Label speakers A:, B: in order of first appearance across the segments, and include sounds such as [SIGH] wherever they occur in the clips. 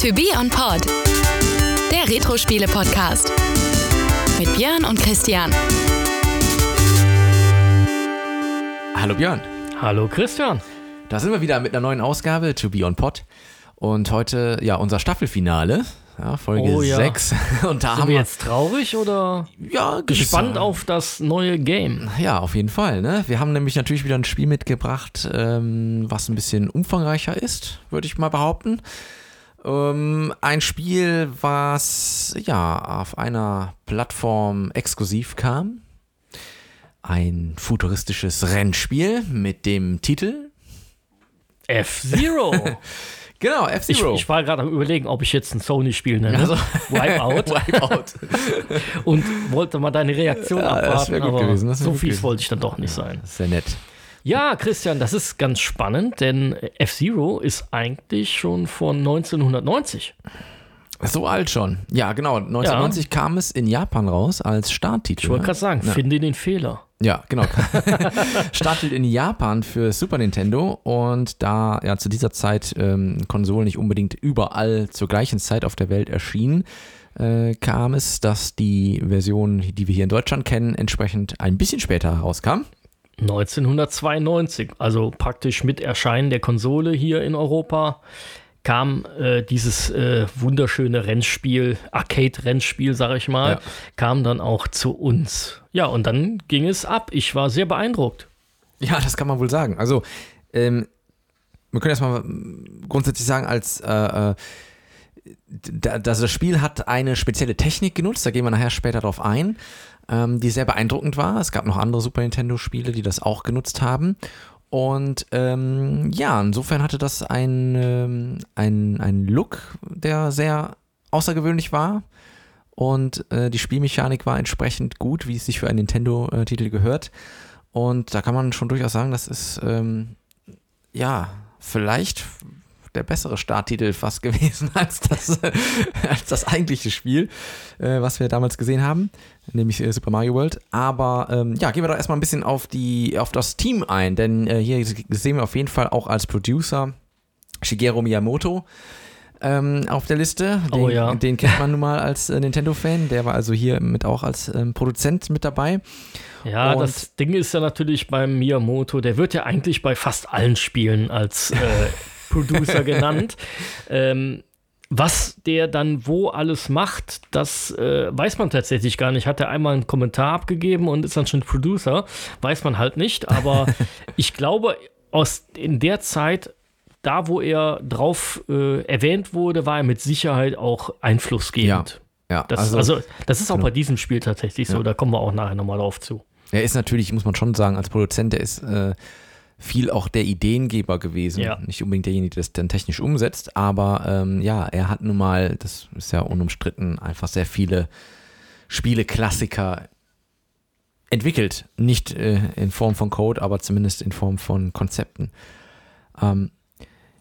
A: To Be On Pod, der Retro-Spiele-Podcast. Mit Björn und Christian.
B: Hallo Björn.
C: Hallo Christian.
B: Da sind wir wieder mit einer neuen Ausgabe To Be On Pod. Und heute, ja, unser Staffelfinale. Ja, Folge
C: Oh ja.
B: 6. [LAUGHS] Und da
C: Sind
B: haben
C: wir jetzt traurig oder
B: ja,
C: gespannt auf das neue Game?
B: Ja, auf jeden Fall. Ne? Wir haben nämlich natürlich wieder ein Spiel mitgebracht, ähm, was ein bisschen umfangreicher ist, würde ich mal behaupten. Ähm, ein Spiel, was ja auf einer Plattform exklusiv kam. Ein futuristisches Rennspiel mit dem Titel.
C: F-Zero. [LAUGHS]
B: Genau,
C: ich,
B: F-Zero.
C: ich war gerade am überlegen, ob ich jetzt ein Sony-Spiel nenne.
B: Also- [LAUGHS]
C: Wipeout. [LAUGHS]
B: Wipeout.
C: Und wollte mal deine Reaktion
B: Ja, das
C: abwarten,
B: wär gut
C: aber
B: gewesen, das wär
C: so fies
B: gewesen.
C: wollte ich dann doch nicht sein.
B: Sehr nett.
C: Ja, Christian, das ist ganz spannend, denn F-Zero ist eigentlich schon von 1990.
B: So alt schon. Ja, genau. 1990 kam es in Japan raus als Starttitel.
C: Ich wollte
B: ne?
C: gerade sagen,
B: Ja.
C: finde den Fehler.
B: Ja, genau. [LAUGHS] [LAUGHS] Startet in Japan für Super Nintendo und da ja zu dieser Zeit ähm, Konsolen nicht unbedingt überall zur gleichen Zeit auf der Welt erschienen, äh, kam es, dass die Version, die wir hier in Deutschland kennen, entsprechend ein bisschen später herauskam.
C: 1992, also praktisch mit Erscheinen der Konsole hier in Europa, kam äh, dieses äh, wunderschöne Rennspiel, Arcade-Rennspiel, sag ich mal,
B: Ja.
C: kam dann auch zu uns. Ja, und dann ging es ab. Ich war sehr beeindruckt.
B: Ja, das kann man wohl sagen. Also, ähm, wir können erstmal grundsätzlich sagen, als äh, dass das Spiel hat eine spezielle Technik genutzt, da gehen wir nachher später drauf ein, ähm, die sehr beeindruckend war. Es gab noch andere Super Nintendo-Spiele, die das auch genutzt haben. Und ähm, ja, insofern hatte das ein, ähm, ein Look, der sehr außergewöhnlich war. Und äh, die Spielmechanik war entsprechend gut, wie es sich für einen Nintendo-Titel gehört. Und da kann man schon durchaus sagen, das ist ähm, ja vielleicht der bessere Starttitel fast [LAUGHS] gewesen als das, als das eigentliche Spiel, äh, was wir damals gesehen haben, nämlich äh, Super Mario World. Aber ähm, ja, gehen wir doch erstmal ein bisschen auf, die, auf das Team ein, denn äh, hier sehen wir auf jeden Fall auch als Producer Shigeru Miyamoto ähm, auf der Liste. Den,
C: Oh ja.
B: den kennt man nun mal als äh, Nintendo-Fan. Der war also hier mit auch als ähm, Produzent mit dabei.
C: Ja,
B: Und-
C: das Ding ist ja natürlich beim Miyamoto, der wird ja eigentlich bei fast allen Spielen als äh, [LAUGHS] Producer [LAUGHS] genannt. Ähm, was der dann wo alles macht, das äh, weiß man tatsächlich gar nicht. Hat er einmal einen Kommentar abgegeben und ist dann schon Producer? Weiß man halt nicht. Aber [LAUGHS] ich glaube, aus, in der Zeit, da wo er drauf äh, erwähnt wurde, war er mit Sicherheit auch einflussgebend.
B: Ja,
C: Das, also, das ist auch
B: genau.
C: bei diesem Spiel tatsächlich so.
B: Ja.
C: Da kommen wir auch nachher nochmal drauf zu.
B: Er ist natürlich, muss man schon sagen, als Produzent, der ist äh, viel auch der Ideengeber gewesen.
C: Ja.
B: Nicht unbedingt derjenige, der das dann technisch umsetzt, aber ähm, ja, er hat nun mal, das ist ja unumstritten, einfach sehr viele Spiele-Klassiker entwickelt. Nicht äh, in Form von Code, aber zumindest in Form von Konzepten. Ähm,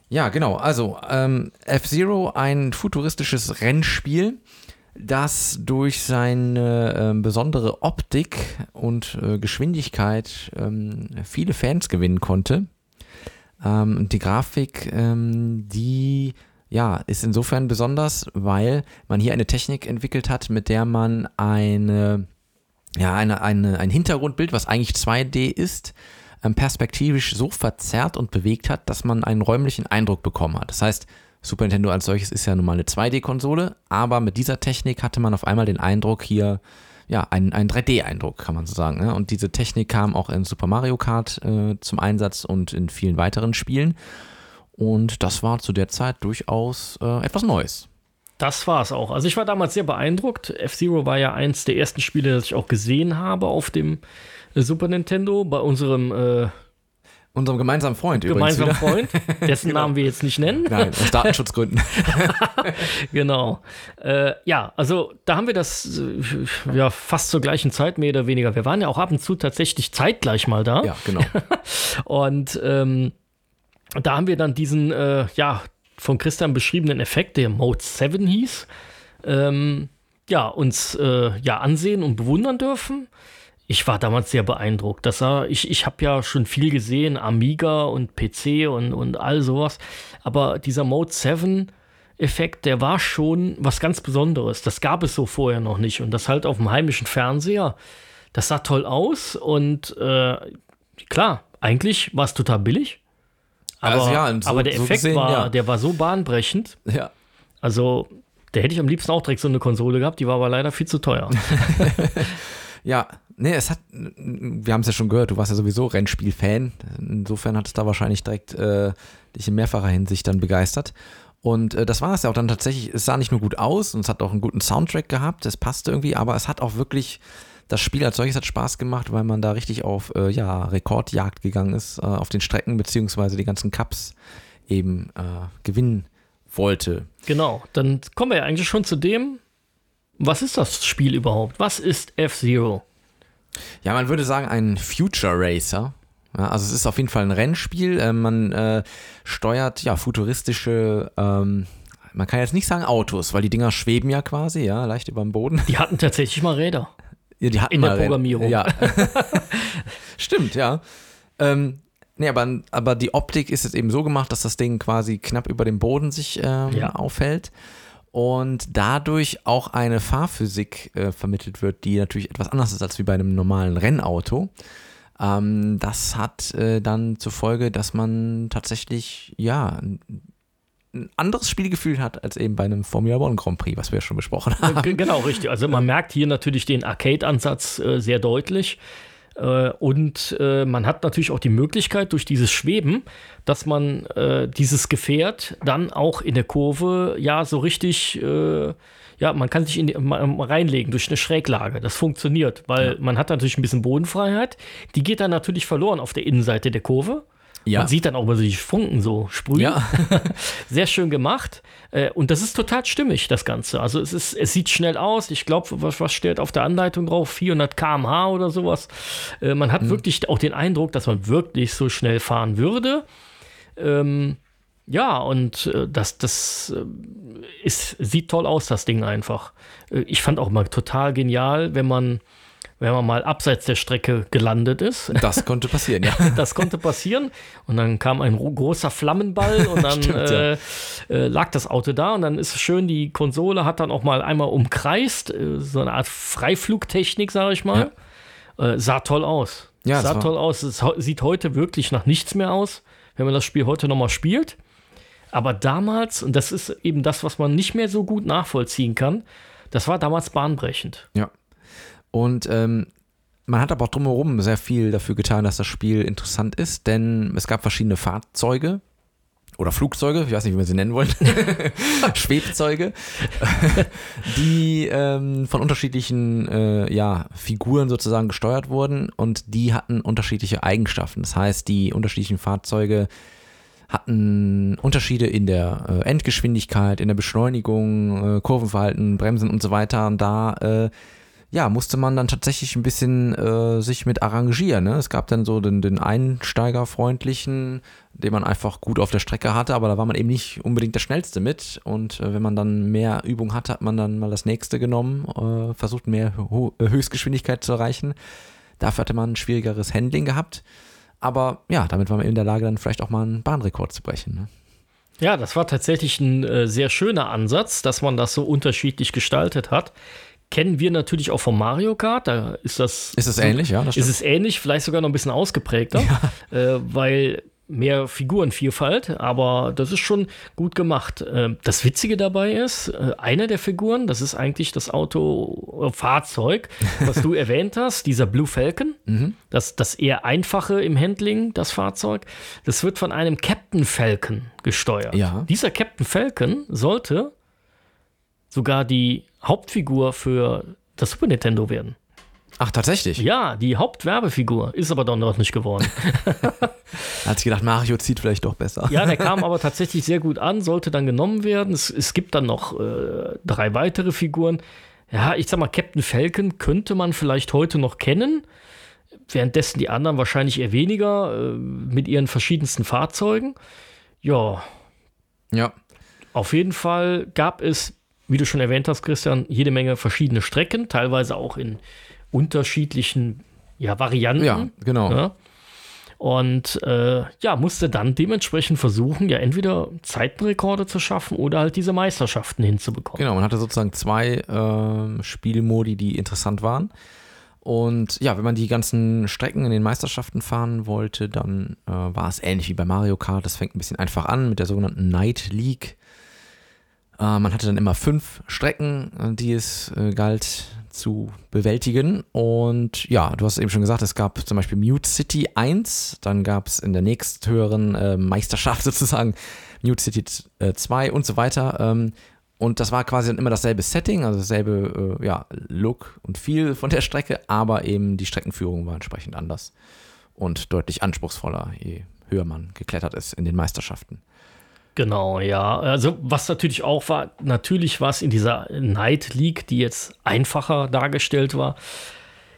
B: ja, genau. Also ähm, F-Zero, ein futuristisches Rennspiel, das durch seine ähm, besondere Optik und äh, Geschwindigkeit ähm, viele Fans gewinnen konnte. Ähm, die Grafik, ähm, die ja, ist insofern besonders, weil man hier eine Technik entwickelt hat, mit der man eine, ja, eine, eine, ein Hintergrundbild, was eigentlich 2D ist, ähm, perspektivisch so verzerrt und bewegt hat, dass man einen räumlichen Eindruck bekommen hat. Das heißt, Super Nintendo als solches ist ja nun mal eine 2D-Konsole, aber mit dieser Technik hatte man auf einmal den Eindruck hier, ja, einen, einen 3D-Eindruck, kann man so sagen. Ne? Und diese Technik kam auch in Super Mario Kart äh, zum Einsatz und in vielen weiteren Spielen. Und das war zu der Zeit durchaus äh, etwas Neues.
C: Das war es auch. Also ich war damals sehr beeindruckt. F-Zero war ja eins der ersten Spiele, das ich auch gesehen habe auf dem äh, Super Nintendo bei unserem äh,
B: Unserem gemeinsamen Freund
C: gemeinsamen
B: übrigens
C: Freund, [LAUGHS] dessen Namen wir jetzt nicht nennen.
B: Nein, aus Datenschutzgründen. [LAUGHS]
C: Genau. Äh, ja, also da haben wir das äh, ja fast zur gleichen Zeit mehr oder weniger. Wir waren ja auch ab und zu tatsächlich zeitgleich mal da.
B: ja, genau. [LAUGHS]
C: Und ähm, da haben wir dann diesen, äh, ja, von Christian beschriebenen Effekt, der Mode 7 hieß, ähm, ja, uns äh, ja ansehen und bewundern dürfen. Ich war damals sehr beeindruckt. Das war, ich ich habe ja schon viel gesehen, Amiga und PC und, und all sowas. Aber dieser Mode 7, Effekt, der war schon was ganz Besonderes. Das gab es so vorher noch nicht. Und das halt auf dem heimischen Fernseher, das sah toll aus. Und äh, klar, eigentlich war es total billig. Aber,
B: Also ja, so-
C: aber der
B: so
C: Effekt
B: gesehen,
C: war,
B: ja.
C: der war so bahnbrechend.
B: Ja.
C: Also, da hätte ich am liebsten auch direkt so eine Konsole gehabt, die war aber leider viel zu teuer. [LAUGHS]
B: Ja, nee, es hat, wir haben es ja schon gehört, du warst ja sowieso Rennspiel-Fan. Insofern hat es da wahrscheinlich direkt äh, dich in mehrfacher Hinsicht dann begeistert. Und äh, das war es ja auch dann tatsächlich, es sah nicht nur gut aus und es hat auch einen guten Soundtrack gehabt, es passte irgendwie, aber es hat auch wirklich, das Spiel als solches hat Spaß gemacht, weil man da richtig auf äh, ja, Rekordjagd gegangen ist, äh, auf den Strecken, beziehungsweise die ganzen Cups eben äh, gewinnen wollte.
C: Genau, dann kommen wir ja eigentlich schon zu dem, was ist das Spiel überhaupt? Was ist F-Zero?
B: Ja, man würde sagen, ein Future Racer. Ja, also es ist auf jeden Fall ein Rennspiel. Äh, man äh, steuert ja futuristische, ähm, man kann jetzt nicht sagen Autos, weil die Dinger schweben ja quasi, ja, leicht über dem Boden.
C: Die hatten tatsächlich mal Räder.
B: Ja, die hatten
C: In der
B: mal Renn-
C: Programmierung.
B: Ja. [LAUGHS] Stimmt, ja. Ähm, nee, aber, aber die Optik ist jetzt eben so gemacht, dass das Ding quasi knapp über dem Boden sich ähm,
C: Ja.
B: aufhält und dadurch auch eine Fahrphysik äh, vermittelt wird, die natürlich etwas anders ist als wie bei einem normalen Rennauto. Ähm, das hat äh, dann zur Folge, dass man tatsächlich, ja, ein ein anderes Spielgefühl hat als eben bei einem Formula One Grand Prix, was wir ja schon besprochen haben.
C: G- genau, richtig. Also man merkt hier natürlich den Arcade-Ansatz äh, sehr deutlich. Äh, und äh, man hat natürlich auch die Möglichkeit durch dieses Schweben, dass man äh, dieses Gefährt dann auch in der Kurve ja so richtig, ja, man kann sich in die, reinlegen durch eine Schräglage. Das funktioniert, weil man hat natürlich ein bisschen Bodenfreiheit. Die geht dann natürlich verloren auf der Innenseite der Kurve.
B: Ja.
C: Man sieht dann auch mal so die Funken so sprühen.
B: Ja. [LAUGHS]
C: Sehr schön gemacht. Äh, Und das ist total stimmig, das Ganze. Also es, ist, es sieht schnell aus. Ich glaube, was, was steht auf der Anleitung drauf? 400 km/h oder sowas. Äh, Man hat wirklich auch den Eindruck, dass man wirklich so schnell fahren würde. Ähm, ja, und äh, das, das äh, ist, sieht toll aus, das Ding einfach. Äh, ich fand auch mal total genial, wenn man, wenn man mal abseits der Strecke gelandet ist. [LAUGHS]
B: Das konnte passieren, ja. [LAUGHS]
C: Das konnte passieren. Und dann kam ein ro- großer Flammenball [LAUGHS] und dann
B: Stimmt, ja.
C: äh, äh, lag das Auto da. Und dann ist es schön, die Konsole hat dann auch mal einmal umkreist. Äh, so eine Art Freiflugtechnik, sage ich mal. Äh, sah toll aus.
B: Ja,
C: sah toll aus. Es sieht heute wirklich nach nichts mehr aus, wenn man das Spiel heute nochmal spielt. Aber damals, und das ist eben das, was man nicht mehr so gut nachvollziehen kann, das war damals bahnbrechend.
B: Ja. Und ähm, man hat aber auch drumherum sehr viel dafür getan, dass das Spiel interessant ist, denn es gab verschiedene Fahrzeuge oder Flugzeuge, ich weiß nicht, wie wir sie nennen wollen, [LAUGHS] Schwebzeuge, [LAUGHS] die ähm, von unterschiedlichen äh, ja, Figuren sozusagen gesteuert wurden und die hatten unterschiedliche Eigenschaften. Das heißt, die unterschiedlichen Fahrzeuge hatten Unterschiede in der äh, Endgeschwindigkeit, in der Beschleunigung, äh, Kurvenverhalten, Bremsen und so weiter. Und da äh, ja, musste man dann tatsächlich ein bisschen äh, sich mit arrangieren. Ne? Es gab dann so den, den Einsteigerfreundlichen, den man einfach gut auf der Strecke hatte, aber da war man eben nicht unbedingt der Schnellste mit. Und äh, wenn man dann mehr Übung hatte, hat man dann mal das nächste genommen, äh, versucht mehr Ho Höchstgeschwindigkeit zu erreichen. Dafür hatte man ein schwierigeres Handling gehabt. Aber ja, damit war man in der Lage, dann vielleicht auch mal einen Bahnrekord zu brechen. Ne?
C: Ja, das war tatsächlich ein äh, sehr schöner Ansatz, dass man das so unterschiedlich gestaltet hat. Kennen wir natürlich auch vom Mario Kart, da ist das.
B: Ist es ähnlich, ja? Das
C: ist es ähnlich, vielleicht sogar noch ein bisschen ausgeprägter, äh, weil mehr Figurenvielfalt, aber das ist schon gut gemacht. Äh, das Witzige dabei ist, äh, eine der Figuren, das ist eigentlich das Auto, äh, Fahrzeug, was du [LAUGHS] erwähnt hast, dieser Blue Falcon,
B: Mhm.
C: das, das eher einfache im Handling, das Fahrzeug, das wird von einem Captain Falcon gesteuert.
B: Ja.
C: Dieser Captain Falcon sollte sogar die Hauptfigur für das Super Nintendo werden.
B: Ach, tatsächlich.
C: Ja, die Hauptwerbefigur ist aber doch noch nicht geworden. [LAUGHS]
B: Hat sich gedacht, Mario zieht vielleicht doch besser.
C: Ja, der kam aber tatsächlich sehr gut an, sollte dann genommen werden. Es, es gibt dann noch äh, drei weitere Figuren. Ja, ich sag mal, Captain Falcon könnte man vielleicht heute noch kennen, währenddessen die anderen wahrscheinlich eher weniger äh, mit ihren verschiedensten Fahrzeugen. Ja,
B: Ja.
C: auf jeden Fall gab es, wie du schon erwähnt hast, Christian, jede Menge verschiedene Strecken, teilweise auch in unterschiedlichen ja, Varianten.
B: Ja, genau.
C: Ja. Und äh, ja, musste dann dementsprechend versuchen, ja entweder Zeitenrekorde zu schaffen oder halt diese Meisterschaften hinzubekommen.
B: Genau, man hatte sozusagen zwei äh, Spielmodi, die interessant waren. Und ja, wenn man die ganzen Strecken in den Meisterschaften fahren wollte, dann äh, war es ähnlich wie bei Mario Kart. Das fängt ein bisschen einfach an mit der sogenannten Night League. Äh, man hatte dann immer fünf Strecken, äh, die es äh, galt zu bewältigen. Und ja, du hast eben schon gesagt, es gab zum Beispiel Mute City 1, dann gab es in der nächsthöheren äh, Meisterschaft [LAUGHS] sozusagen Mute City 2 äh, und so weiter. Ähm, und das war quasi dann immer dasselbe Setting, also dasselbe äh, ja, Look und Feel von der Strecke, aber eben die Streckenführung war entsprechend anders und deutlich anspruchsvoller, je höher man geklettert ist in den Meisterschaften.
C: Genau, ja. Also was natürlich auch war, natürlich war es in dieser Night League, die jetzt einfacher dargestellt war.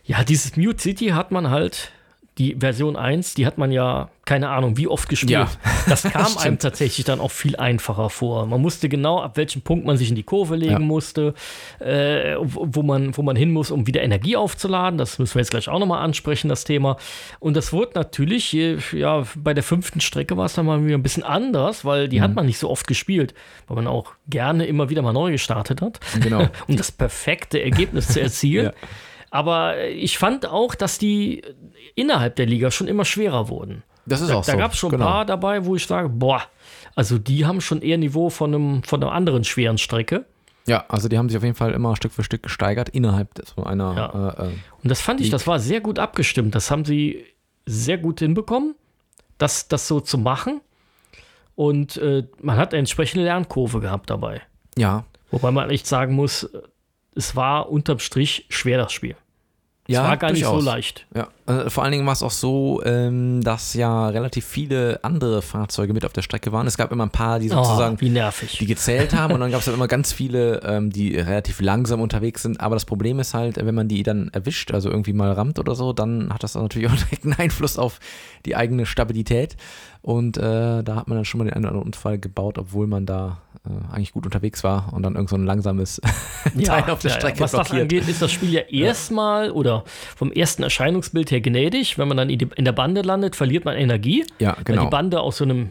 C: Ja, dieses Mute City hat man halt die Version 1, die hat man ja, keine Ahnung, wie oft gespielt. Ja. [LAUGHS] Das kam einem tatsächlich dann auch viel einfacher vor. Man musste genau, ab welchem Punkt man sich in die Kurve legen ja. musste, äh, wo, man, wo man hin muss, um wieder Energie aufzuladen. Das müssen wir jetzt gleich auch nochmal ansprechen, das Thema. Und das wurde natürlich, ja, bei der fünften Strecke war es dann mal wieder ein bisschen anders, weil die mhm. hat man nicht so oft gespielt, weil man auch gerne immer wieder mal neu gestartet hat, genau. [LAUGHS] um das perfekte Ergebnis zu erzielen. [LAUGHS] ja. Aber ich fand auch, dass die innerhalb der Liga schon immer schwerer wurden.
B: Das ist
C: da,
B: auch so.
C: Da gab es schon genau. ein paar dabei, wo ich sage, boah, also die haben schon eher Niveau von, einem, von einer anderen schweren Strecke.
B: Ja, also die haben sich auf jeden Fall immer Stück für Stück gesteigert innerhalb so einer. Ja.
C: Äh, äh, Und das fand ich, das war sehr gut abgestimmt. Das haben sie sehr gut hinbekommen, das, das so zu machen. Und äh, man hat eine entsprechende Lernkurve gehabt dabei.
B: Ja.
C: Wobei man echt sagen muss, es war unterm Strich schwer, das Spiel.
B: Ja,
C: es war gar
B: durchaus.
C: nicht so leicht.
B: Ja, also vor allen Dingen war es auch so, ähm, dass ja relativ viele andere Fahrzeuge mit auf der Strecke waren. Es gab immer ein paar, die oh, sozusagen,
C: oh,
B: die gezählt haben und dann gab es immer ganz viele, ähm, die relativ langsam unterwegs sind. Aber das Problem ist halt, wenn man die dann erwischt, also irgendwie mal rammt oder so, dann hat das natürlich auch direkt einen [LAUGHS] Einfluss auf die eigene Stabilität. Und äh, da hat man dann schon mal den einen oder anderen Unfall gebaut, obwohl man da äh, eigentlich gut unterwegs war und dann irgend so ein langsames [LAUGHS]
C: ja, Teil auf der Strecke ja, Was blockiert. das angeht, ist das Spiel ja erstmal oder vom ersten Erscheinungsbild her gnädig. Wenn man dann in der Bande landet, verliert man Energie.
B: Ja, genau.
C: Weil die Bande aus so einem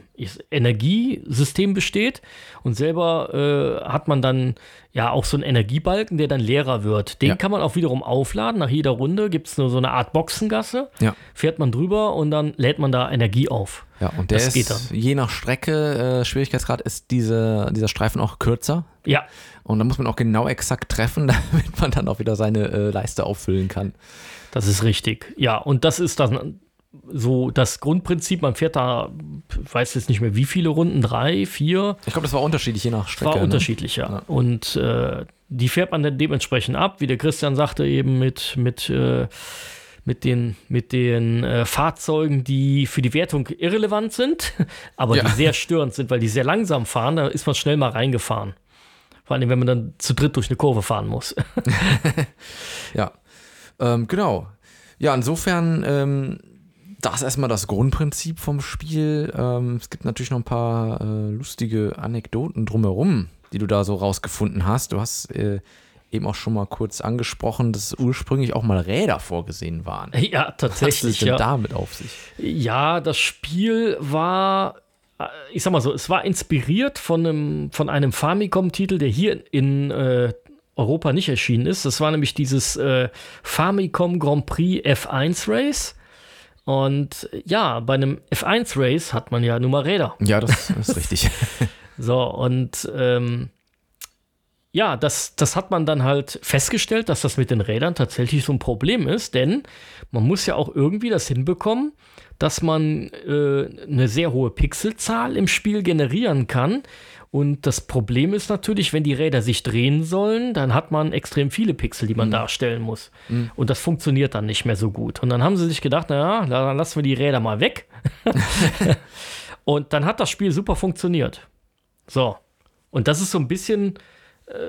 C: Energiesystem besteht und selber äh, hat man dann ja auch so einen Energiebalken, der dann leerer wird. Den ja. kann man auch wiederum aufladen. Nach jeder Runde gibt es nur so eine Art Boxengasse.
B: Ja.
C: Fährt man drüber und dann lädt man da Energie auf.
B: Ja, und der das ist, je nach Strecke, äh, Schwierigkeitsgrad, ist diese, dieser Streifen auch kürzer.
C: Ja.
B: Und da muss man auch genau exakt treffen, [LAUGHS] damit man dann auch wieder seine äh, Leiste auffüllen kann.
C: Das ist richtig. Ja, und das ist dann so das Grundprinzip, man fährt da, ich weiß jetzt nicht mehr wie viele Runden, drei, vier.
B: Ich glaube, das war unterschiedlich, je nach Strecke.
C: War ne? unterschiedlich, ja. ja. Und äh, die fährt man dann dementsprechend ab, wie der Christian sagte, eben mit, mit, äh, mit den, mit den äh, Fahrzeugen, die für die Wertung irrelevant sind, [LAUGHS] aber ja. die sehr störend sind, weil die sehr langsam fahren, da ist man schnell mal reingefahren. Vor allem, wenn man dann zu dritt durch eine Kurve fahren muss. [LAUGHS]
B: ja, ähm, genau. Ja, insofern ähm, das ist erstmal das Grundprinzip vom Spiel. Ähm, es gibt natürlich noch ein paar äh, lustige Anekdoten drumherum, die du da so rausgefunden hast. Du hast äh, eben auch schon mal kurz angesprochen, dass ursprünglich auch mal Räder vorgesehen waren. [LAUGHS]
C: Ja, tatsächlich. Was
B: ist denn
C: ja.
B: damit auf sich?
C: Ja, das Spiel war, äh, ich sag mal so, es war inspiriert von einem, von einem Famicom-Titel, der hier in äh, Europa nicht erschienen ist. Das war nämlich dieses äh, Famicom Grand Prix F1 Race. Und ja, bei einem F1-Race hat man ja nur mal Räder.
B: Ja, das [LAUGHS] ist richtig.
C: so, und ähm, ja, das, das hat man dann halt festgestellt, dass das mit den Rädern tatsächlich so ein Problem ist, denn man muss ja auch irgendwie das hinbekommen, dass man äh, eine sehr hohe Pixelzahl im Spiel generieren kann, und das Problem ist natürlich, wenn die Räder sich drehen sollen, dann hat man extrem viele Pixel, die man mhm. darstellen muss. Mhm. Und das funktioniert dann nicht mehr so gut. Und dann haben sie sich gedacht, naja, dann lassen wir die Räder mal weg. [LAUGHS] und dann hat das Spiel super funktioniert. So. Und das ist so ein bisschen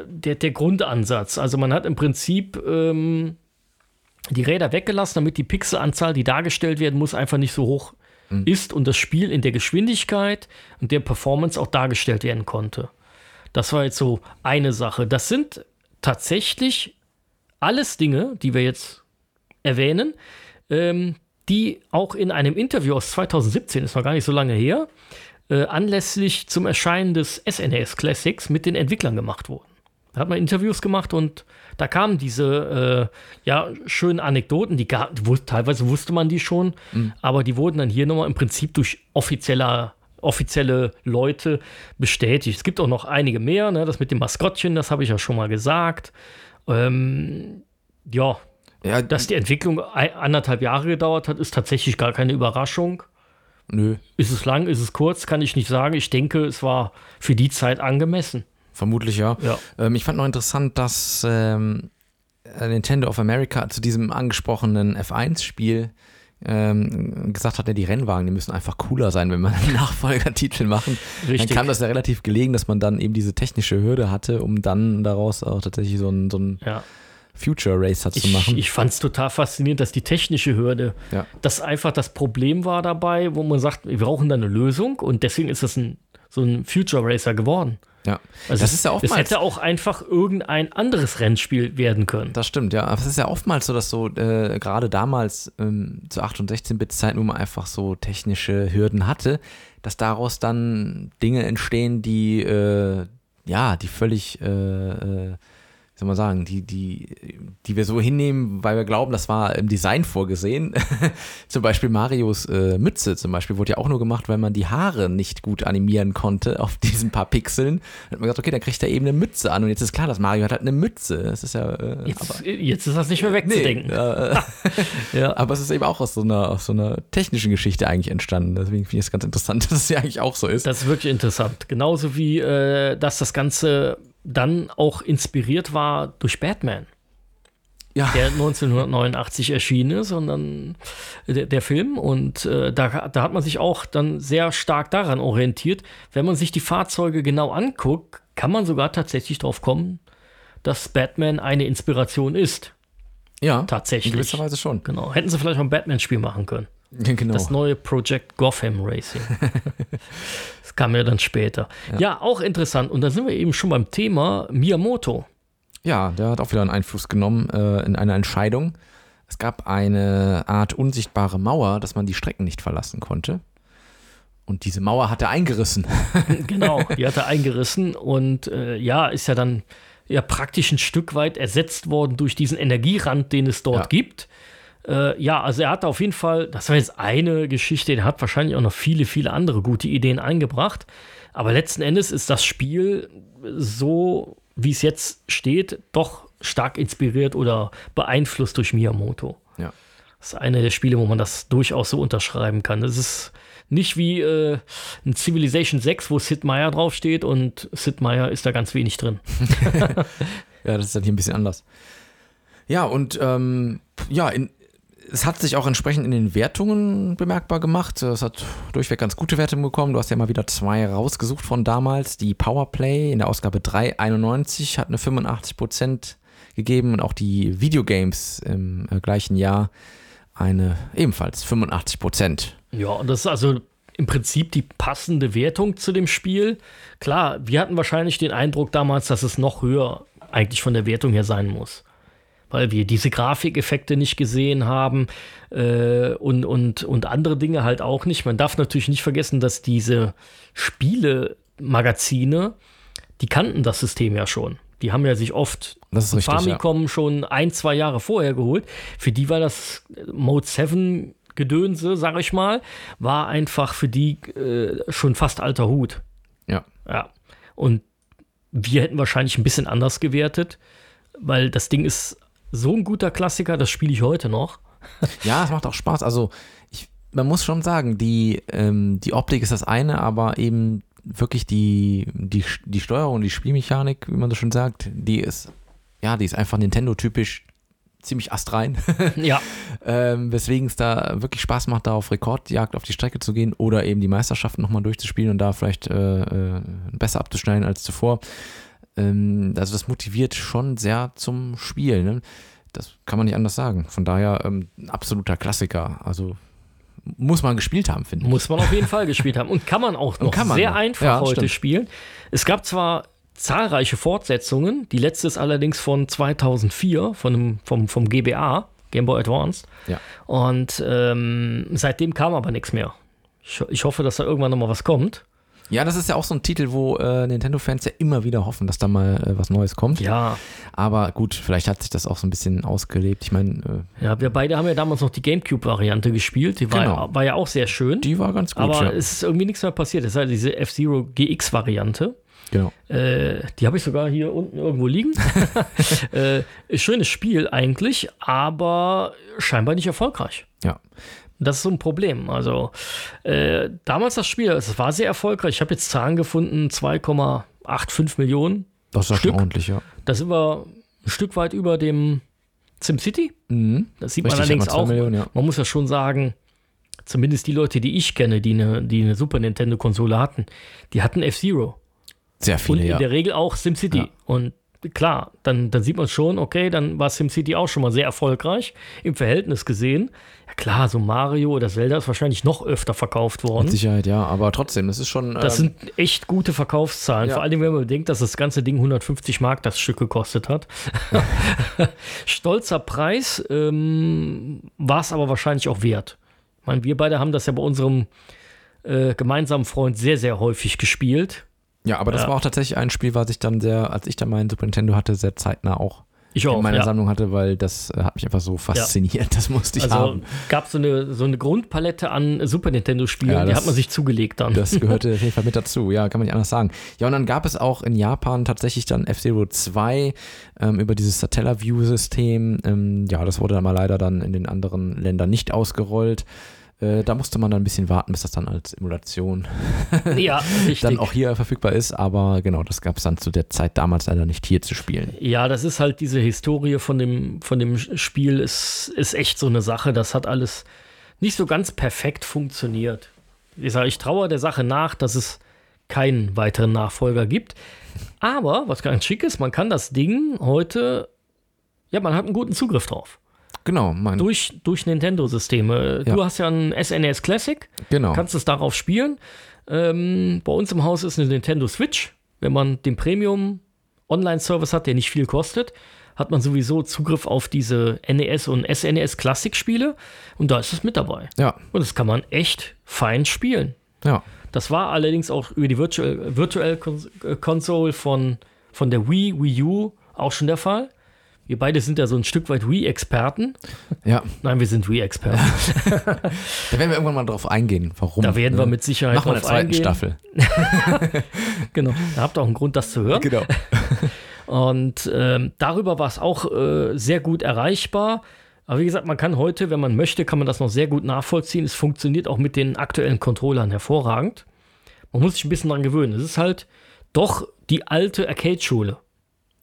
C: der, der Grundansatz. Also man hat im Prinzip ähm, die Räder weggelassen, damit die Pixelanzahl, die dargestellt werden muss, einfach nicht so hoch mhm. ist und das Spiel in der Geschwindigkeit und der Performance auch dargestellt werden konnte. Das war jetzt so eine Sache. Das sind tatsächlich alles Dinge, die wir jetzt erwähnen, ähm, die auch in einem Interview aus 2017, ist noch gar nicht so lange her, äh, anlässlich zum Erscheinen des SNES Classics mit den Entwicklern gemacht wurden. Da hat man Interviews gemacht und da kamen diese äh, ja, schönen Anekdoten, die, gar, teilweise wusste man die schon, mhm. aber die wurden dann hier nochmal im Prinzip durch offizieller offizielle Leute bestätigt. Es gibt auch noch einige mehr, ne? das mit dem Maskottchen, das habe ich ja schon mal gesagt. Ähm, ja, ja, dass die Entwicklung anderthalb Jahre gedauert hat, ist tatsächlich gar keine Überraschung.
B: Nö.
C: Ist es lang, ist es kurz, kann ich nicht sagen. Ich denke, es war für die Zeit angemessen.
B: Vermutlich ja.
C: ja.
B: Ähm, ich fand noch interessant, dass ähm, Nintendo of America zu diesem angesprochenen F1-Spiel ähm, gesagt hat, ja, die Rennwagen, die müssen einfach cooler sein, wenn man einen [LAUGHS] Nachfolgertitel machen. Richtig. Dann kam das ja relativ gelegen, dass man dann eben diese technische Hürde hatte, um dann daraus auch tatsächlich so ein, so ein ja. Future Racer zu machen.
C: Ich fand es total faszinierend, dass die technische Hürde, ja. das einfach das Problem war dabei, wo man sagt, wir brauchen da eine Lösung und deswegen ist das ein, so ein Future Racer geworden.
B: Ja,
C: also das ist ja oftmals. Es hätte auch einfach irgendein anderes Rennspiel werden können.
B: Das stimmt, ja. Aber es ist ja oftmals so, dass so äh, gerade damals ähm, zu 8- und 16-Bit-Zeiten, wo man einfach so technische Hürden hatte, dass daraus dann Dinge entstehen, die äh, ja, die völlig äh, äh soll man sagen, die, die, die wir so hinnehmen, weil wir glauben, das war im Design vorgesehen. [LAUGHS] zum Beispiel Marios äh, Mütze zum Beispiel wurde ja auch nur gemacht, weil man die Haare nicht gut animieren konnte auf diesen paar Pixeln. Dann hat man gesagt, okay, dann kriegt er eben eine Mütze an und jetzt ist klar, dass Mario hat halt eine Mütze. Das ist ja.
C: Äh, jetzt, aber, jetzt, ist das nicht mehr wegzudenken. Nee,
B: äh, [LAUGHS] ja. Aber es ist eben auch aus so, einer, aus so einer technischen Geschichte eigentlich entstanden. Deswegen finde ich es ganz interessant, [LAUGHS] dass es ja eigentlich auch so ist.
C: Das ist wirklich interessant. Genauso wie, äh, dass das Ganze dann auch inspiriert war durch Batman. Ja. Der 1989 erschienen ist, sondern der, der Film. Und äh, da, da hat man sich auch dann sehr stark daran orientiert. Wenn man sich die Fahrzeuge genau anguckt, kann man sogar tatsächlich darauf kommen, dass Batman eine Inspiration ist.
B: Ja,
C: tatsächlich.
B: In gewisser Weise schon.
C: Genau. Hätten sie vielleicht auch ein Batman-Spiel machen können.
B: Genau.
C: Das neue Project Gotham Racing. [LAUGHS] das kam ja dann später. Ja. ja. auch interessant. Und da sind wir eben schon beim Thema Miyamoto.
B: Ja, der hat auch wieder einen Einfluss genommen äh, in einer Entscheidung. Es gab eine Art unsichtbare Mauer, dass man die Strecken nicht verlassen konnte. Und diese Mauer hat er eingerissen. [LAUGHS]
C: genau, die hat er [LAUGHS] eingerissen. Und äh, ja, ist ja dann ja praktisch ein Stück weit ersetzt worden durch diesen Energierand, den es dort ja. gibt. Äh, ja, also er hat auf jeden Fall, das war jetzt eine Geschichte, er hat wahrscheinlich auch noch viele, viele andere gute Ideen eingebracht. Aber letzten Endes ist das Spiel so, wie es jetzt steht, doch stark inspiriert oder beeinflusst durch Miyamoto.
B: Ja.
C: Das ist eine der Spiele, wo man das durchaus so unterschreiben kann. Das ist nicht wie äh, ein Civilization 6, wo Sid Meier draufsteht und Sid Meier ist da ganz wenig drin. [LAUGHS]
B: ja, das ist dann hier ein bisschen anders. Ja, und ähm, ja, in, es hat sich auch entsprechend in den Wertungen bemerkbar gemacht. Es hat durchweg ganz gute Wertungen bekommen. Du hast ja mal wieder zwei rausgesucht von damals. Die Powerplay in der Ausgabe 391 hat eine 85% gegeben und auch die Videogames im äh, gleichen Jahr eine ebenfalls 85%.
C: Ja, und das ist also im Prinzip die passende Wertung zu dem Spiel. Klar, wir hatten wahrscheinlich den Eindruck damals, dass es noch höher eigentlich von der Wertung her sein muss weil wir diese Grafikeffekte nicht gesehen haben äh, und, und, und andere Dinge halt auch nicht. Man darf natürlich nicht vergessen, dass diese Spiele-Magazine, die kannten das System ja schon. Die haben ja sich oft
B: das richtig,
C: Famicom ja. schon ein, zwei Jahre vorher geholt. Für die war das Mode 7 Gedönse, sag ich mal, war einfach für die äh, schon fast alter Hut.
B: Ja.
C: Ja. Und wir hätten wahrscheinlich ein bisschen anders gewertet, weil das Ding ist so ein guter Klassiker, das spiele ich heute noch. [LAUGHS]
B: Ja, es macht auch Spaß. Also, ich, man muss schon sagen, die, ähm, die Optik ist das eine, aber eben wirklich die, die, die Steuerung, die Spielmechanik, wie man so schon sagt, die ist, ja, die ist einfach Nintendo-typisch ziemlich astrein. [LAUGHS]
C: ja.
B: ähm, weswegen es da wirklich Spaß macht, da auf Rekordjagd auf die Strecke zu gehen oder eben die Meisterschaften nochmal durchzuspielen und da vielleicht äh, äh, besser abzuschneiden als zuvor. Ähm, also das motiviert schon sehr zum Spiel. Ne? Das kann man nicht anders sagen. Von daher ähm, absoluter Klassiker. Also muss man gespielt haben, finde
C: ich. Muss man auf jeden Fall gespielt haben. Und kann man auch [LAUGHS] noch man sehr einfach ja, heute stimmt. spielen. Es gab zwar zahlreiche Fortsetzungen, die letzte ist allerdings von 2004, von einem, vom, vom GBA. Game Boy Advance.
B: Ja.
C: Und ähm, seitdem kam aber nichts mehr. Ich, ich hoffe, dass da irgendwann nochmal was kommt.
B: Ja, das ist ja auch so ein Titel, wo äh, Nintendo-Fans ja immer wieder hoffen, dass da mal äh, was Neues kommt.
C: Ja,
B: Aber gut, vielleicht hat sich das auch so ein bisschen ausgelebt. Ich meine, äh,
C: ja, wir beide haben ja damals noch die Gamecube-Variante gespielt. Die war,
B: Genau.
C: ja, war ja auch sehr schön.
B: die war ganz gut.
C: aber
B: ja.
C: es ist irgendwie nichts mehr passiert. Es ist halt diese F-Zero GX-Variante.
B: genau.
C: Äh, die habe ich sogar hier unten irgendwo liegen. [LAUGHS] [LAUGHS] äh, schönes Spiel eigentlich, aber scheinbar nicht erfolgreich.
B: Ja.
C: Das ist so ein Problem. Also äh, damals das Spiel, es war sehr erfolgreich. Ich habe jetzt Zahlen gefunden, 2,85 Millionen.
B: Das war
C: Stück.
B: schon ordentlich, ja.
C: Da sind wir ein Stück weit über dem SimCity.
B: Mhm.
C: Das sieht
B: Richtig,
C: man allerdings auch.
B: Millionen, ja.
C: Man muss ja schon sagen, zumindest die Leute, die ich kenne, die eine, die eine Super Nintendo-Konsole hatten, die hatten F-Zero.
B: Sehr
C: Und
B: viele,
C: in
B: ja.
C: der Regel auch SimCity.
B: Ja.
C: Und klar, dann, dann sieht man schon, okay, dann war SimCity auch schon mal sehr erfolgreich im Verhältnis gesehen. Klar, so Mario oder Zelda ist wahrscheinlich noch öfter verkauft worden.
B: Mit Sicherheit, ja. Aber trotzdem, das ist schon.
C: Das
B: ähm,
C: sind echt gute Verkaufszahlen.
B: Ja.
C: Vor allem, wenn man bedenkt, dass das ganze Ding 150 Mark das Stück gekostet hat. [LAUGHS] Stolzer Preis ähm, war es aber wahrscheinlich auch wert. Ich meine, wir beide haben das ja bei unserem äh, gemeinsamen Freund sehr, sehr häufig gespielt.
B: ja, aber das
C: Ja.
B: war auch tatsächlich ein Spiel, was ich dann sehr, als ich dann meinen Super Nintendo hatte, sehr zeitnah auch
C: Ich
B: in
C: auch.
B: meiner
C: ja.
B: Sammlung hatte, weil das äh, hat mich einfach so fasziniert. Das musste ich
C: Also
B: haben.
C: gab so eine so eine Grundpalette an Super Nintendo-Spielen,
B: Ja,
C: die hat man sich zugelegt dann.
B: Das [LAUGHS] gehörte auf jeden Fall mit dazu, ja, kann man nicht anders sagen. Ja, und dann gab es auch in Japan tatsächlich dann F-Zero 2 ähm, über dieses Satellaview-System. Ähm, ja, das wurde dann mal leider dann in den anderen Ländern nicht ausgerollt. Äh, da musste man dann ein bisschen warten, bis das dann als Emulation [LAUGHS]
C: ja, [LAUGHS]
B: dann auch hier verfügbar ist. Aber genau, das gab es dann zu der Zeit damals leider nicht hier zu spielen.
C: Ja, das ist halt diese Historie von dem, von dem Spiel, ist, ist echt so eine Sache. Das hat alles nicht so ganz perfekt funktioniert. Ich sage, ich traue der Sache nach, dass es keinen weiteren Nachfolger gibt. Aber, was ganz schick ist, man kann das Ding heute, ja, man hat einen guten Zugriff drauf.
B: Genau, mein,
C: Durch, durch Nintendo-Systeme.
B: Ja.
C: Du hast ja ein SNES Classic,
B: genau.
C: kannst es darauf spielen. Ähm, bei uns im Haus ist eine Nintendo Switch. Wenn man den Premium Online-Service hat, der nicht viel kostet, hat man sowieso Zugriff auf diese NES und SNES Classic-Spiele und da ist es mit dabei.
B: ja,
C: Und das kann man echt fein spielen.
B: ja.
C: Das war allerdings auch über die Virtual, Virtual äh, Console von, von der Wii, Wii U auch schon der Fall. Wir beide sind ja so ein Stück weit Wii-Experten.
B: Ja,
C: Nein, wir sind Wii-Experten. [LAUGHS]
B: da werden wir irgendwann mal drauf eingehen, warum.
C: Da werden wir
B: ne?
C: mit Sicherheit
B: Machen wir eine
C: drauf
B: zweite
C: eingehen.
B: Staffel. [LAUGHS]
C: Genau, da habt ihr auch einen Grund, das zu hören.
B: Genau. [LAUGHS]
C: Und ähm, darüber war es auch äh, sehr gut erreichbar. Aber wie gesagt, man kann heute, wenn man möchte, kann man das noch sehr gut nachvollziehen. Es funktioniert auch mit den aktuellen Controllern hervorragend. Man muss sich ein bisschen daran gewöhnen. Es ist halt doch die alte Arcade-Schule.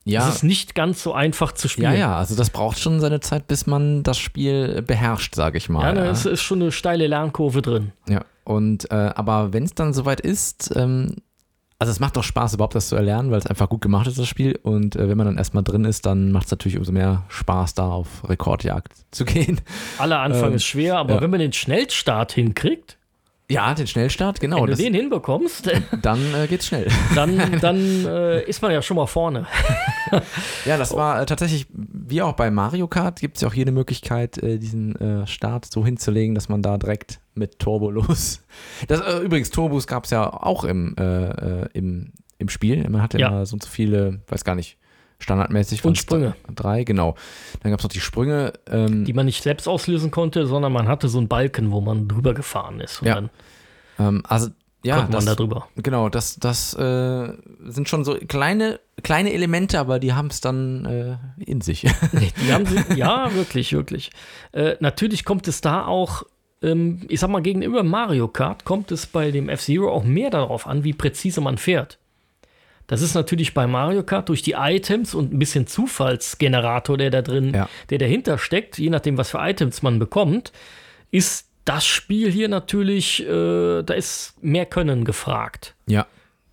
B: Ja,
C: Es ist nicht ganz so einfach zu
B: ja,
C: spielen.
B: ja, also das braucht schon seine Zeit, bis man das Spiel beherrscht, sage ich mal.
C: Ja, ne,
B: ja.
C: es ist schon eine steile Lernkurve drin.
B: Ja, und äh, aber wenn es dann soweit ist, ähm, also es macht doch Spaß, überhaupt das zu erlernen, weil es einfach gut gemacht ist, das Spiel. Und äh, wenn man dann erstmal drin ist, dann macht es natürlich umso mehr Spaß, da auf Rekordjagd zu [LAUGHS] gehen.
C: Aller Anfang
B: Ähm,
C: ist schwer, aber
B: ja.
C: wenn man den Schnellstart hinkriegt,
B: Ja, den Schnellstart, genau.
C: wenn du
B: Das,
C: den hinbekommst, [LAUGHS]
B: dann äh, geht's schnell. [LAUGHS]
C: dann, [LAUGHS] dann äh, ist man ja schon mal vorne.
B: Ja, das war äh, tatsächlich, wie auch bei Mario Kart, gibt es ja auch hier eine Möglichkeit, äh, diesen äh, Start so hinzulegen, dass man da direkt mit Turbo los. Das, äh, übrigens, Turbos gab es ja auch im, im, im Spiel. Man hatte
C: Ja.
B: immer so und so viele, weiß gar nicht, standardmäßig.
C: Und
B: waren's
C: Sprünge.
B: Drei, genau. Dann gab es noch die Sprünge. Ähm,
C: die man nicht selbst auslösen konnte, sondern man hatte so einen Balken, wo man drüber gefahren ist. Und
B: Ja.
C: dann
B: ähm, also, ja, das,
C: da drüber.
B: genau, das, das äh, sind schon so kleine, kleine Elemente, aber die haben es dann äh, in sich. [LAUGHS]
C: Sie, ja, wirklich, wirklich. Äh, natürlich kommt es da auch, ähm, ich sag mal, gegenüber Mario Kart kommt es bei dem F-Zero auch mehr darauf an, wie präzise man fährt. Das ist natürlich bei Mario Kart durch die Items und ein bisschen Zufallsgenerator, der da drin,
B: Ja.
C: der dahinter steckt, je nachdem, was für Items man bekommt, ist das Spiel hier natürlich, äh, da ist mehr Können gefragt.
B: ja.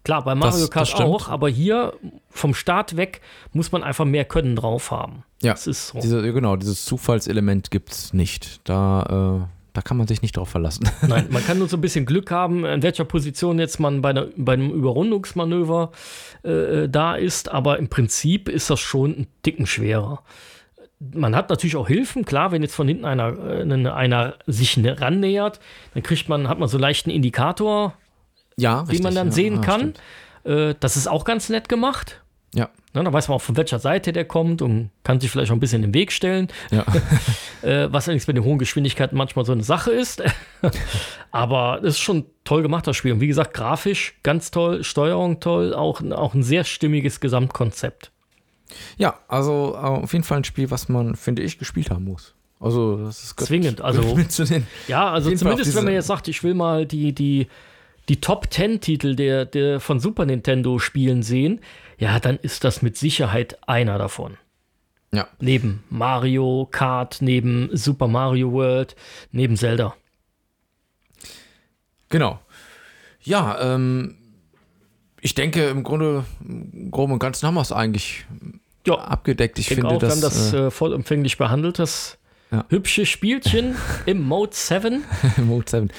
C: Klar, bei Mario
B: Das-
C: Kart
B: das
C: auch, aber hier vom Start weg muss man einfach mehr Können drauf haben.
B: Ja,
C: Das ist so.
B: Diese, genau, dieses Zufallselement gibt es nicht. Da, äh, da kann man sich nicht drauf verlassen. [LAUGHS]
C: Nein, man kann nur so ein bisschen Glück haben, in welcher Position jetzt man bei, einer, bei einem Überrundungsmanöver äh, da ist, aber im Prinzip ist das schon ein Ticken schwerer. man hat natürlich auch Hilfen, klar, wenn jetzt von hinten einer, äh, einer sich ne, rannähert, dann kriegt man, hat man so leichten Indikator,
B: Ja,
C: wie
B: richtig,
C: man dann
B: ja.
C: sehen
B: Ah,
C: kann. Äh, das ist auch ganz nett gemacht.
B: Ja,
C: Ne, dann weiß man auch, von welcher Seite der kommt und kann sich vielleicht auch ein bisschen im Weg stellen.
B: ja. [LAUGHS]
C: Äh, was allerdings bei den hohen Geschwindigkeiten manchmal so eine Sache ist. [LAUGHS] Aber es ist schon toll gemacht, das Spiel. Und wie gesagt, grafisch ganz toll, Steuerung toll, auch, auch ein sehr stimmiges Gesamtkonzept.
B: ja, also äh, auf jeden Fall ein Spiel, was man, finde ich, gespielt haben muss. Also, das ist
C: Zwingend, also-
B: mit
C: Ja, also zumindest wenn man jetzt sagt, ich will mal die, die, die Top 10 Titel der, der von Super Nintendo Spielen sehen, ja, dann ist das mit Sicherheit einer davon.
B: ja.
C: Neben Mario Kart, neben Super Mario World, neben Zelda.
B: Genau. Ja, ähm, ich denke, im Grunde, im Groben und Ganzen haben wir es eigentlich
C: Ja,
B: abgedeckt. Ich finde
C: auch, wir haben
B: das,
C: das äh, vollumfänglich behandelt, das
B: Ja.
C: hübsche Spielchen [LAUGHS] im Mode 7.
B: äh, Mode 7.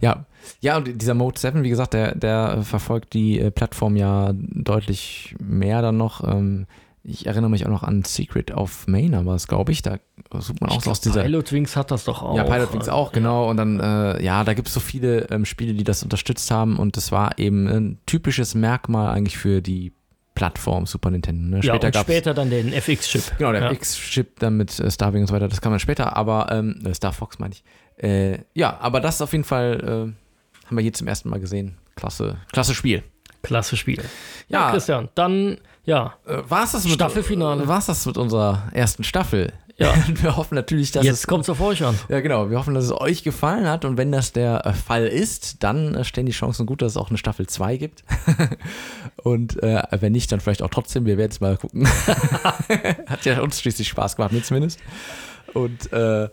B: Ja. Ja, und dieser Mode 7, wie gesagt, der, der verfolgt die äh, Plattform ja deutlich mehr dann noch. Ähm, ich erinnere mich auch noch an Secret of Maine, war es, glaube ich. Da sucht man auch so aus dieser.
C: Pilot Wings hat das doch auch.
B: Ja, Pilot Wings auch, genau. Und dann, äh, ja, da gibt es so viele ähm, Spiele, die das unterstützt haben. Und das war eben ein typisches Merkmal eigentlich für die Plattform Super Nintendo. Ne?
C: Ja,
B: Später
C: und
B: gab's-
C: später dann den FX-Chip.
B: Genau, der
C: ja.
B: X-Chip dann mit äh, Starwing und so weiter, das kann man später, aber ähm, äh, Star Fox meine ich. Äh, ja, aber das auf jeden Fall äh, haben wir hier zum ersten Mal gesehen. Klasse, klasse Spiel.
C: Klasse Spiel.
B: Ja,
C: Christian, dann, ja,
B: äh, war es das mit
C: Staffelfinale.
B: War es das mit unserer ersten Staffel?
C: Ja. [LAUGHS]
B: wir hoffen natürlich, dass
C: jetzt
B: es
C: kommt auf euch an.
B: ja genau, wir hoffen, dass es euch gefallen hat und wenn das der äh, Fall ist, dann äh, stehen die Chancen gut, dass es auch eine Staffel 2 gibt. [LAUGHS] und äh, wenn nicht, dann vielleicht auch trotzdem, wir werden es mal gucken. [LAUGHS] hat ja uns schließlich Spaß gemacht, mir zumindest. Und äh,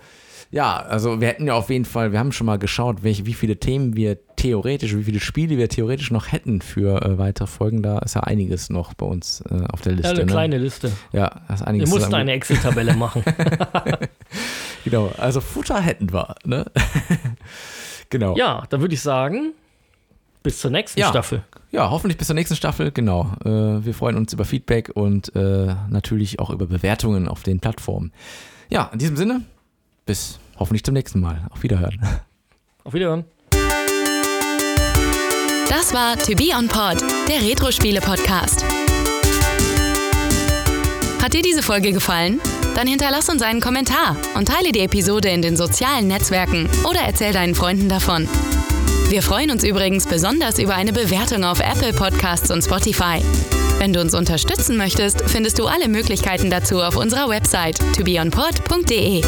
B: ja, also wir hätten ja auf jeden Fall, wir haben schon mal geschaut, welche, wie viele Themen wir theoretisch, wie viele Spiele wir theoretisch noch hätten für äh, weitere Folgen. Da ist ja einiges noch bei uns äh, auf der Liste.
C: Ja, eine
B: ne?
C: kleine Liste.
B: Ja, da ist
C: Wir
B: einiges
C: mussten
B: zusammen-
C: eine Excel-Tabelle machen. [LAUGHS]
B: Genau, also Futter hätten wir, ne? [LAUGHS] genau.
C: ja, dann würde ich sagen, bis zur nächsten
B: Ja.
C: Staffel.
B: Ja, hoffentlich bis zur nächsten Staffel, genau. Äh, wir freuen uns über Feedback und äh, natürlich auch über Bewertungen auf den Plattformen. Ja, in diesem Sinne, bis hoffentlich zum nächsten Mal. Auf Wiederhören.
C: Auf Wiederhören.
A: Das war To Be On Pod, der Retro-Spiele-Podcast. Hat dir diese Folge gefallen? Dann hinterlass uns einen Kommentar und teile die Episode in den sozialen Netzwerken oder erzähl deinen Freunden davon. Wir freuen uns übrigens besonders über eine Bewertung auf Apple Podcasts und Spotify. Wenn du uns unterstützen möchtest, findest du alle Möglichkeiten dazu auf unserer Website tobeonpod.de.